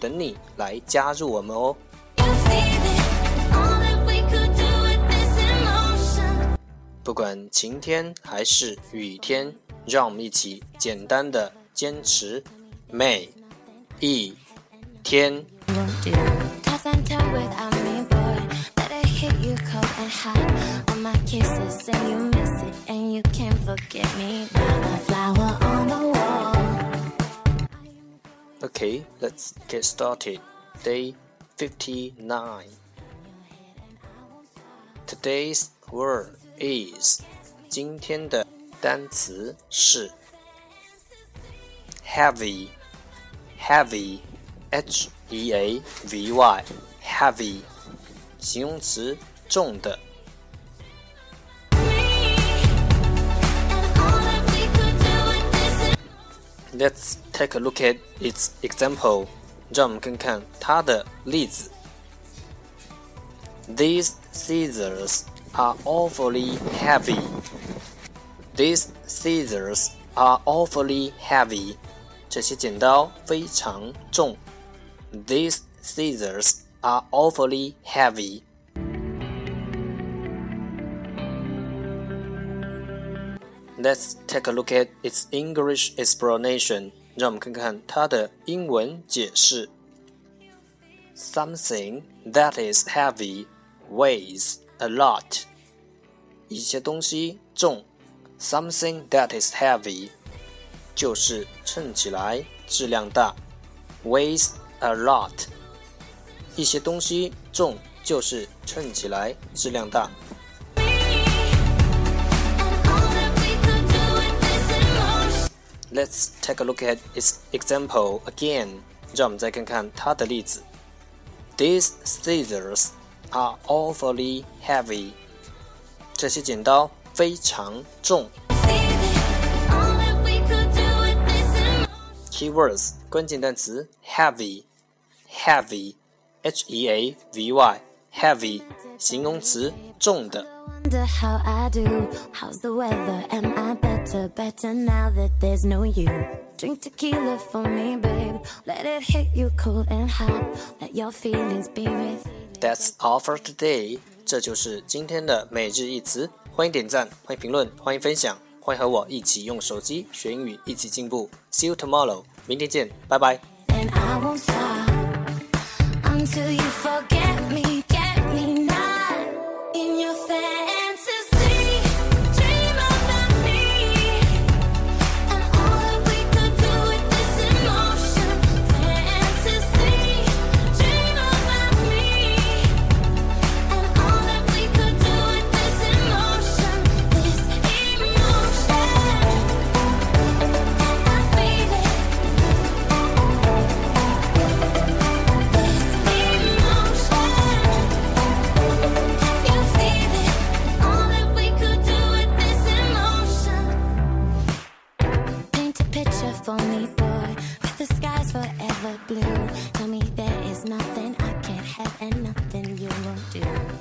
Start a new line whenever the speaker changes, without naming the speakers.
等你来加入我们哦。不管晴天还是雨天，让我们一起简单的坚持每一天。
won't do. Toss and turn without me, boy. Let i hit you cold and hot. On my kisses, and you miss it, and you can't forget me. Now flower on the wall.
Okay, let's get started. Day 59. Today's word is 今天的单词是 heavy, heavy, h e a v y, heavy，形容词重的。
And all that we could do with this
Let's take a look at its example. 让我们看看它的例子。These scissors are awfully heavy. These scissors are awfully heavy. 这些剪刀非常重。These scissors are awfully heavy. Let's take a look at its English explanation. 让我们看看它的英文解释。Something that is heavy weighs a lot. 一些东西重，something that is heavy 就是称起来质量大，weighs a lot。一些东西重就是称起来质量大。Let's take a look at its example again. 让我们再看看它的例子。These scissors are awfully heavy. 这些剪刀非常重。
All that we could do with this emotion.
Keywords 关键单词 heavy, heavy, h e a v y, Heavy 形容词重的。
Wonder how I do. How's the weather? Am I better, better now that there's no you? Drink tequila for me, babe. Let it hit you cold and hot. Let your feelings be with.
That's all for today. 这就是今天的每日一词。欢迎点赞，欢迎评论，欢迎分享，欢迎和我一起用手机学英语，一起进步。See you tomorrow. 明天见，拜拜。
And I won't stop until you forget me, in your fantasy. Have and nothing you won't do.